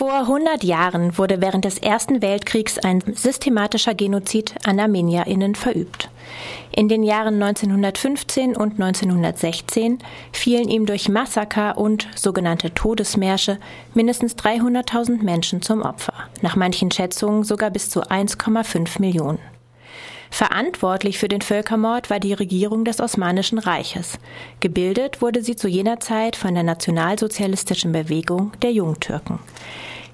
Vor 100 Jahren wurde während des Ersten Weltkriegs ein systematischer Genozid an ArmenierInnen verübt. In den Jahren 1915 und 1916 fielen ihm durch Massaker und sogenannte Todesmärsche mindestens 300.000 Menschen zum Opfer, nach manchen Schätzungen sogar bis zu 1,5 Millionen. Verantwortlich für den Völkermord war die Regierung des Osmanischen Reiches. Gebildet wurde sie zu jener Zeit von der nationalsozialistischen Bewegung der Jungtürken.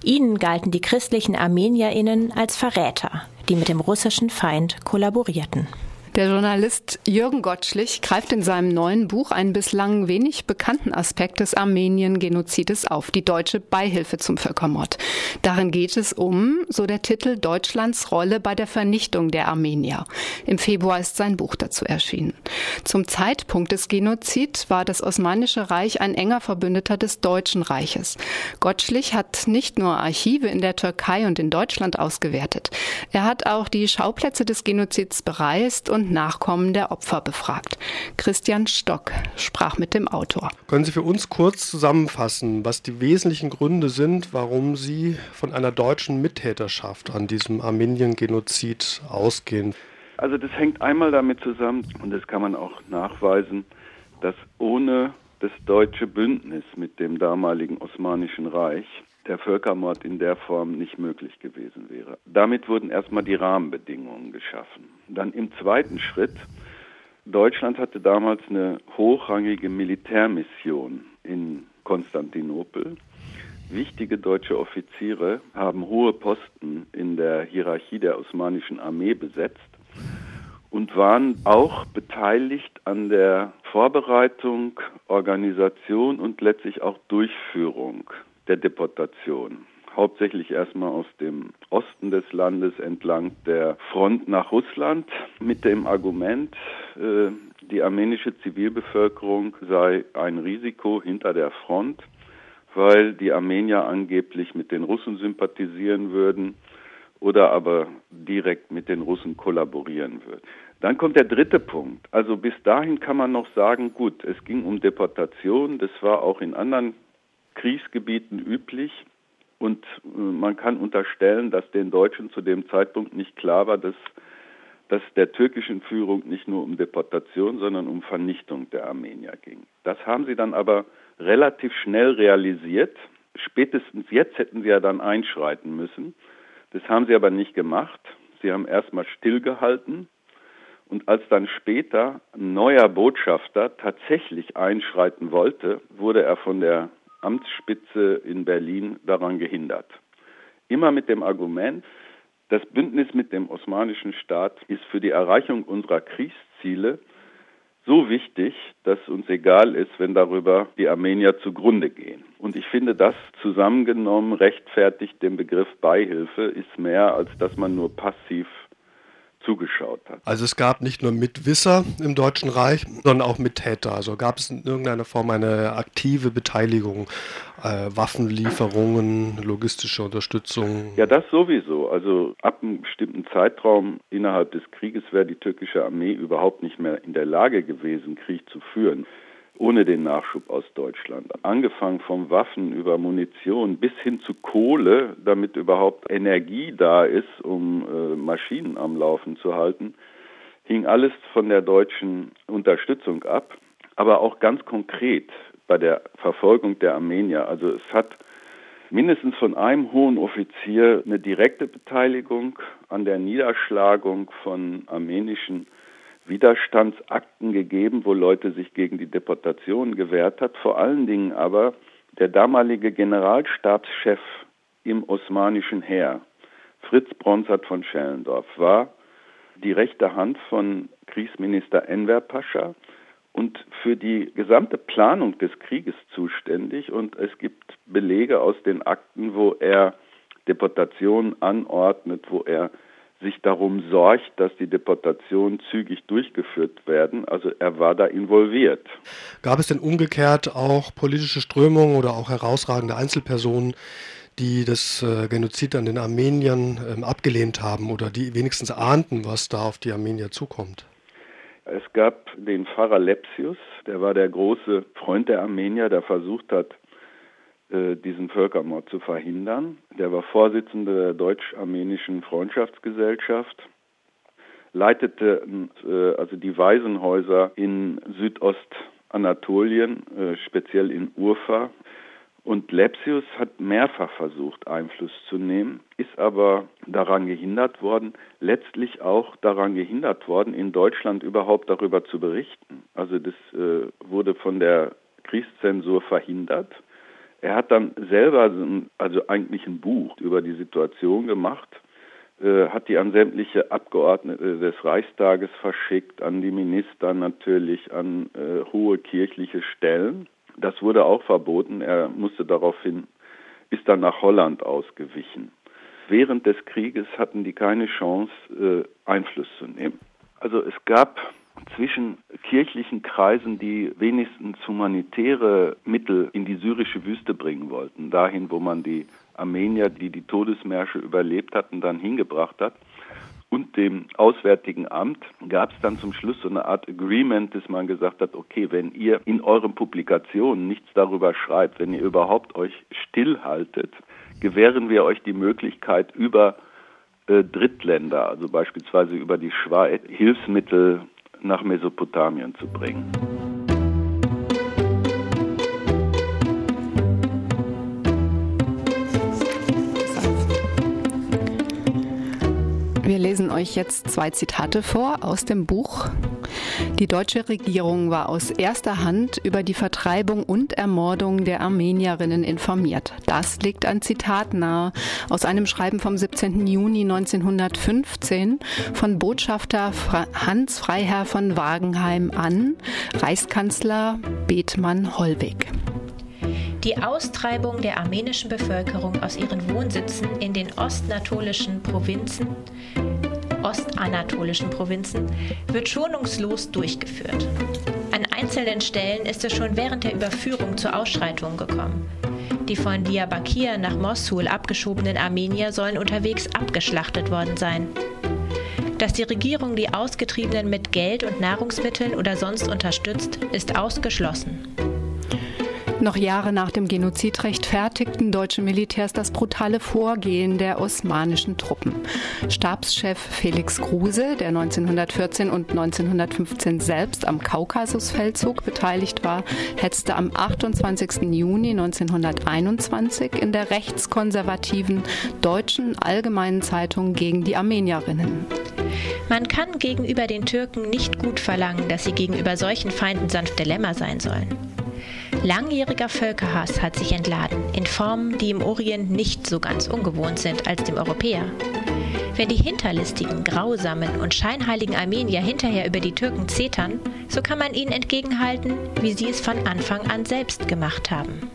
Ihnen galten die christlichen Armenierinnen als Verräter, die mit dem russischen Feind kollaborierten. Der Journalist Jürgen Gottschlich greift in seinem neuen Buch einen bislang wenig bekannten Aspekt des Armenien-Genozides auf, die deutsche Beihilfe zum Völkermord. Darin geht es um, so der Titel, Deutschlands Rolle bei der Vernichtung der Armenier. Im Februar ist sein Buch dazu erschienen. Zum Zeitpunkt des Genozids war das Osmanische Reich ein enger Verbündeter des Deutschen Reiches. Gottschlich hat nicht nur Archive in der Türkei und in Deutschland ausgewertet. Er hat auch die Schauplätze des Genozids bereist und Nachkommen der Opfer befragt. Christian Stock sprach mit dem Autor. Können Sie für uns kurz zusammenfassen, was die wesentlichen Gründe sind, warum Sie von einer deutschen Mittäterschaft an diesem Armenien-Genozid ausgehen? Also das hängt einmal damit zusammen, und das kann man auch nachweisen, dass ohne das deutsche Bündnis mit dem damaligen Osmanischen Reich der Völkermord in der Form nicht möglich gewesen wäre. Damit wurden erstmal die Rahmenbedingungen geschaffen. Dann im zweiten Schritt, Deutschland hatte damals eine hochrangige Militärmission in Konstantinopel. Wichtige deutsche Offiziere haben hohe Posten in der Hierarchie der osmanischen Armee besetzt und waren auch beteiligt an der Vorbereitung, Organisation und letztlich auch Durchführung der Deportation. Hauptsächlich erstmal aus dem Osten des Landes entlang der Front nach Russland mit dem Argument, äh, die armenische Zivilbevölkerung sei ein Risiko hinter der Front, weil die Armenier angeblich mit den Russen sympathisieren würden oder aber direkt mit den Russen kollaborieren würden. Dann kommt der dritte Punkt. Also bis dahin kann man noch sagen, gut, es ging um Deportation, das war auch in anderen Kriegsgebieten üblich. Und äh, man kann unterstellen, dass den Deutschen zu dem Zeitpunkt nicht klar war, dass, dass der türkischen Führung nicht nur um Deportation, sondern um Vernichtung der Armenier ging. Das haben sie dann aber relativ schnell realisiert. Spätestens jetzt hätten sie ja dann einschreiten müssen. Das haben sie aber nicht gemacht. Sie haben erstmal stillgehalten. Und als dann später ein neuer Botschafter tatsächlich einschreiten wollte, wurde er von der Amtsspitze in Berlin daran gehindert. Immer mit dem Argument, das Bündnis mit dem osmanischen Staat ist für die Erreichung unserer Kriegsziele so wichtig, dass uns egal ist, wenn darüber die Armenier zugrunde gehen. Und ich finde, das zusammengenommen rechtfertigt den Begriff Beihilfe, ist mehr, als dass man nur passiv zugeschaut hat. Also es gab nicht nur Mitwisser im Deutschen Reich, sondern auch Mittäter. Also gab es in irgendeiner Form eine aktive Beteiligung, äh, Waffenlieferungen, logistische Unterstützung? Ja, das sowieso. Also ab einem bestimmten Zeitraum innerhalb des Krieges wäre die türkische Armee überhaupt nicht mehr in der Lage gewesen, Krieg zu führen ohne den Nachschub aus Deutschland. Angefangen von Waffen über Munition bis hin zu Kohle, damit überhaupt Energie da ist, um äh, Maschinen am Laufen zu halten, hing alles von der deutschen Unterstützung ab, aber auch ganz konkret bei der Verfolgung der Armenier. Also es hat mindestens von einem hohen Offizier eine direkte Beteiligung an der Niederschlagung von armenischen Widerstandsakten gegeben, wo Leute sich gegen die Deportation gewehrt hat. Vor allen Dingen aber der damalige Generalstabschef im osmanischen Heer, Fritz Bronsart von Schellendorf, war die rechte Hand von Kriegsminister Enver Pascha und für die gesamte Planung des Krieges zuständig. Und es gibt Belege aus den Akten, wo er Deportationen anordnet, wo er sich darum sorgt, dass die Deportationen zügig durchgeführt werden. Also er war da involviert. Gab es denn umgekehrt auch politische Strömungen oder auch herausragende Einzelpersonen, die das äh, Genozid an den Armeniern ähm, abgelehnt haben oder die wenigstens ahnten, was da auf die Armenier zukommt? Es gab den Pfarrer Lepsius, der war der große Freund der Armenier, der versucht hat, diesen Völkermord zu verhindern. Der war Vorsitzender der deutsch-armenischen Freundschaftsgesellschaft, leitete äh, also die Waisenhäuser in Südostanatolien, äh, speziell in Urfa. Und Lepsius hat mehrfach versucht, Einfluss zu nehmen, ist aber daran gehindert worden, letztlich auch daran gehindert worden, in Deutschland überhaupt darüber zu berichten. Also das äh, wurde von der Kriegszensur verhindert. Er hat dann selber also eigentlich ein Buch über die Situation gemacht, äh, hat die an sämtliche Abgeordnete des Reichstages verschickt, an die Minister natürlich, an äh, hohe kirchliche Stellen. Das wurde auch verboten. Er musste daraufhin, ist dann nach Holland ausgewichen. Während des Krieges hatten die keine Chance, äh, Einfluss zu nehmen. Also es gab zwischen kirchlichen Kreisen, die wenigstens humanitäre Mittel in die syrische Wüste bringen wollten, dahin, wo man die Armenier, die die Todesmärsche überlebt hatten, dann hingebracht hat, und dem Auswärtigen Amt gab es dann zum Schluss so eine Art Agreement, dass man gesagt hat, okay, wenn ihr in euren Publikationen nichts darüber schreibt, wenn ihr überhaupt euch stillhaltet, gewähren wir euch die Möglichkeit über äh, Drittländer, also beispielsweise über die Schweiz, Hilfsmittel nach Mesopotamien zu bringen. Wir lesen euch jetzt zwei Zitate vor aus dem Buch. Die deutsche Regierung war aus erster Hand über die Vertreibung und Ermordung der Armenierinnen informiert. Das legt ein Zitat nahe aus einem Schreiben vom 17. Juni 1915 von Botschafter Hans Freiherr von Wagenheim an Reichskanzler Bethmann Hollweg. Die Austreibung der armenischen Bevölkerung aus ihren Wohnsitzen in den ostatolischen Provinzen ostanatolischen Provinzen wird schonungslos durchgeführt. An einzelnen Stellen ist es schon während der Überführung zu Ausschreitungen gekommen. Die von Diyarbakir nach Mosul abgeschobenen Armenier sollen unterwegs abgeschlachtet worden sein. Dass die Regierung die Ausgetriebenen mit Geld und Nahrungsmitteln oder sonst unterstützt, ist ausgeschlossen. Noch Jahre nach dem Genozid rechtfertigten deutsche Militärs das brutale Vorgehen der osmanischen Truppen. Stabschef Felix Kruse, der 1914 und 1915 selbst am Kaukasusfeldzug beteiligt war, hetzte am 28. Juni 1921 in der rechtskonservativen Deutschen Allgemeinen Zeitung gegen die Armenierinnen. Man kann gegenüber den Türken nicht gut verlangen, dass sie gegenüber solchen Feinden sanfte Lämmer sein sollen. Langjähriger Völkerhass hat sich entladen, in Formen, die im Orient nicht so ganz ungewohnt sind als dem Europäer. Wenn die hinterlistigen, grausamen und scheinheiligen Armenier hinterher über die Türken zetern, so kann man ihnen entgegenhalten, wie sie es von Anfang an selbst gemacht haben.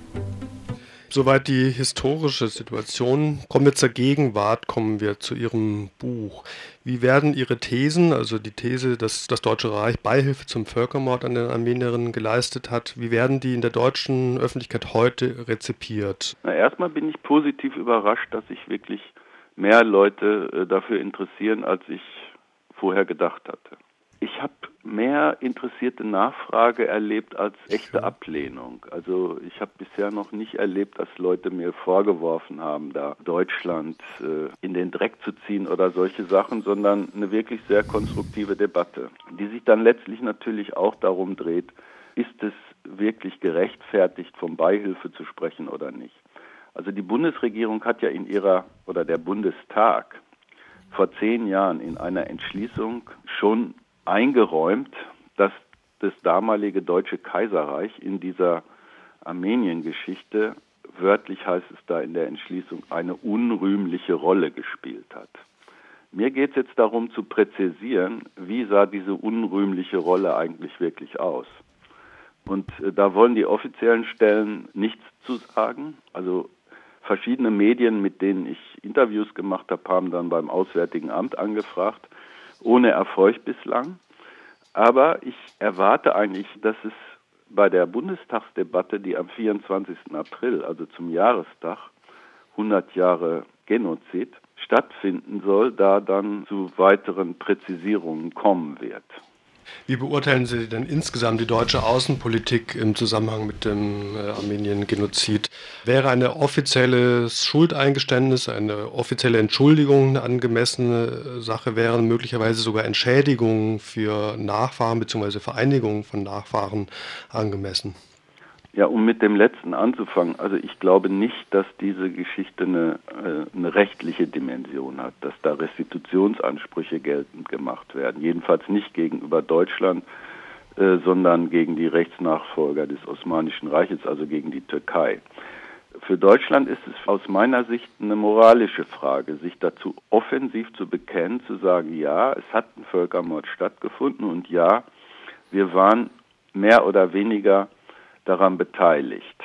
Soweit die historische Situation. Kommen wir zur Gegenwart, kommen wir zu Ihrem Buch. Wie werden Ihre Thesen, also die These, dass das Deutsche Reich Beihilfe zum Völkermord an den Armenierinnen geleistet hat, wie werden die in der deutschen Öffentlichkeit heute rezipiert? Na, erstmal bin ich positiv überrascht, dass sich wirklich mehr Leute äh, dafür interessieren, als ich vorher gedacht hatte. Ich habe mehr interessierte Nachfrage erlebt als echte Ablehnung. Also ich habe bisher noch nicht erlebt, dass Leute mir vorgeworfen haben, da Deutschland äh, in den Dreck zu ziehen oder solche Sachen, sondern eine wirklich sehr konstruktive Debatte, die sich dann letztlich natürlich auch darum dreht, ist es wirklich gerechtfertigt, von Beihilfe zu sprechen oder nicht. Also die Bundesregierung hat ja in ihrer, oder der Bundestag, vor zehn Jahren in einer Entschließung schon eingeräumt, dass das damalige Deutsche Kaiserreich in dieser Armenien-Geschichte, wörtlich heißt es da in der Entschließung, eine unrühmliche Rolle gespielt hat. Mir geht es jetzt darum zu präzisieren, wie sah diese unrühmliche Rolle eigentlich wirklich aus. Und äh, da wollen die offiziellen Stellen nichts zu sagen. Also verschiedene Medien, mit denen ich Interviews gemacht habe, haben dann beim Auswärtigen Amt angefragt ohne Erfolg bislang. Aber ich erwarte eigentlich, dass es bei der Bundestagsdebatte, die am 24. April, also zum Jahrestag, 100 Jahre Genozid, stattfinden soll, da dann zu weiteren Präzisierungen kommen wird. Wie beurteilen Sie denn insgesamt die deutsche Außenpolitik im Zusammenhang mit dem äh, Armenien-Genozid? Wäre eine offizielles Schuldeingeständnis, eine offizielle Entschuldigung eine angemessene Sache, wären möglicherweise sogar Entschädigungen für Nachfahren bzw. Vereinigungen von Nachfahren angemessen? Ja, um mit dem letzten anzufangen, also ich glaube nicht, dass diese Geschichte eine, äh, eine rechtliche Dimension hat, dass da Restitutionsansprüche geltend gemacht werden. Jedenfalls nicht gegenüber Deutschland, äh, sondern gegen die Rechtsnachfolger des Osmanischen Reiches, also gegen die Türkei. Für Deutschland ist es aus meiner Sicht eine moralische Frage, sich dazu offensiv zu bekennen, zu sagen, ja, es hat ein Völkermord stattgefunden und ja, wir waren mehr oder weniger daran beteiligt.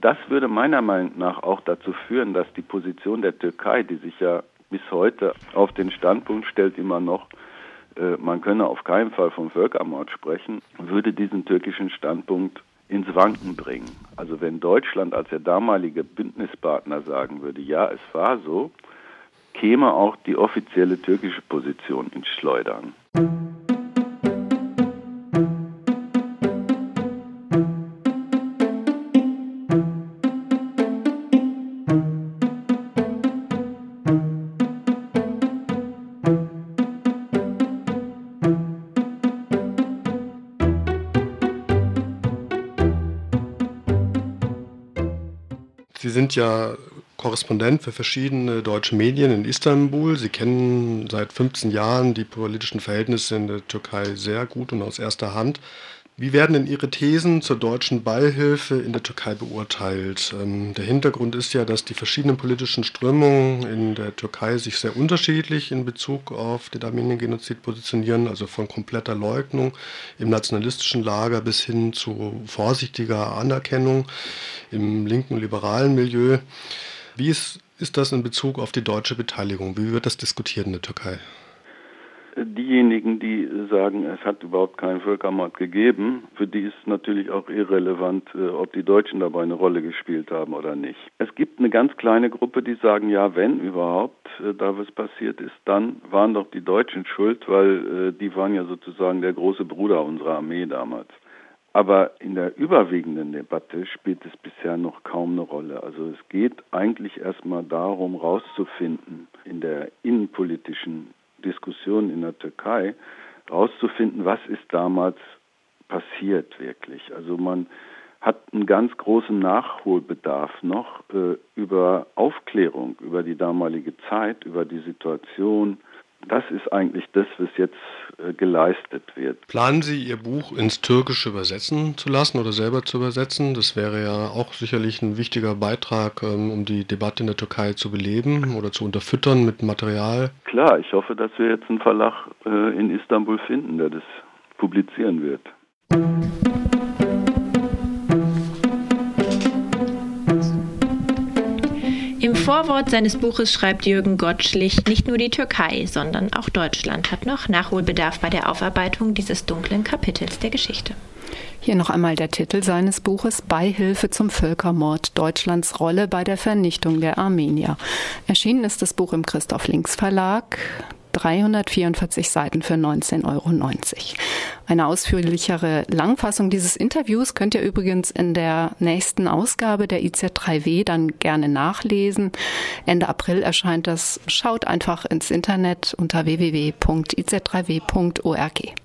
Das würde meiner Meinung nach auch dazu führen, dass die Position der Türkei, die sich ja bis heute auf den Standpunkt stellt, immer noch, äh, man könne auf keinen Fall vom Völkermord sprechen, würde diesen türkischen Standpunkt ins Wanken bringen. Also wenn Deutschland als der damalige Bündnispartner sagen würde, ja, es war so, käme auch die offizielle türkische Position ins Schleudern. Sie sind ja Korrespondent für verschiedene deutsche Medien in Istanbul. Sie kennen seit 15 Jahren die politischen Verhältnisse in der Türkei sehr gut und aus erster Hand. Wie werden denn Ihre Thesen zur deutschen Beihilfe in der Türkei beurteilt? Ähm, der Hintergrund ist ja, dass die verschiedenen politischen Strömungen in der Türkei sich sehr unterschiedlich in Bezug auf den Armenien-Genozid positionieren, also von kompletter Leugnung im nationalistischen Lager bis hin zu vorsichtiger Anerkennung im linken liberalen Milieu. Wie ist, ist das in Bezug auf die deutsche Beteiligung? Wie wird das diskutiert in der Türkei? Diejenigen, die sagen, es hat überhaupt keinen Völkermord gegeben, für die ist natürlich auch irrelevant, äh, ob die Deutschen dabei eine Rolle gespielt haben oder nicht. Es gibt eine ganz kleine Gruppe, die sagen, ja, wenn überhaupt äh, da was passiert ist, dann waren doch die Deutschen schuld, weil äh, die waren ja sozusagen der große Bruder unserer Armee damals. Aber in der überwiegenden Debatte spielt es bisher noch kaum eine Rolle. Also es geht eigentlich erstmal darum, herauszufinden in der innenpolitischen Diskussionen in der Türkei herauszufinden, was ist damals passiert wirklich. Also man hat einen ganz großen Nachholbedarf noch äh, über Aufklärung, über die damalige Zeit, über die Situation, das ist eigentlich das, was jetzt äh, geleistet wird. Planen Sie Ihr Buch ins Türkische übersetzen zu lassen oder selber zu übersetzen? Das wäre ja auch sicherlich ein wichtiger Beitrag, ähm, um die Debatte in der Türkei zu beleben oder zu unterfüttern mit Material. Klar, ich hoffe, dass wir jetzt einen Verlag äh, in Istanbul finden, der das publizieren wird. Vorwort seines Buches schreibt Jürgen Gottschlich, nicht nur die Türkei, sondern auch Deutschland hat noch Nachholbedarf bei der Aufarbeitung dieses dunklen Kapitels der Geschichte. Hier noch einmal der Titel seines Buches Beihilfe zum Völkermord Deutschlands Rolle bei der Vernichtung der Armenier. Erschienen ist das Buch im Christoph Links Verlag. 344 Seiten für 19,90 Euro. Eine ausführlichere Langfassung dieses Interviews könnt ihr übrigens in der nächsten Ausgabe der IZ3W dann gerne nachlesen. Ende April erscheint das. Schaut einfach ins Internet unter www.iz3w.org.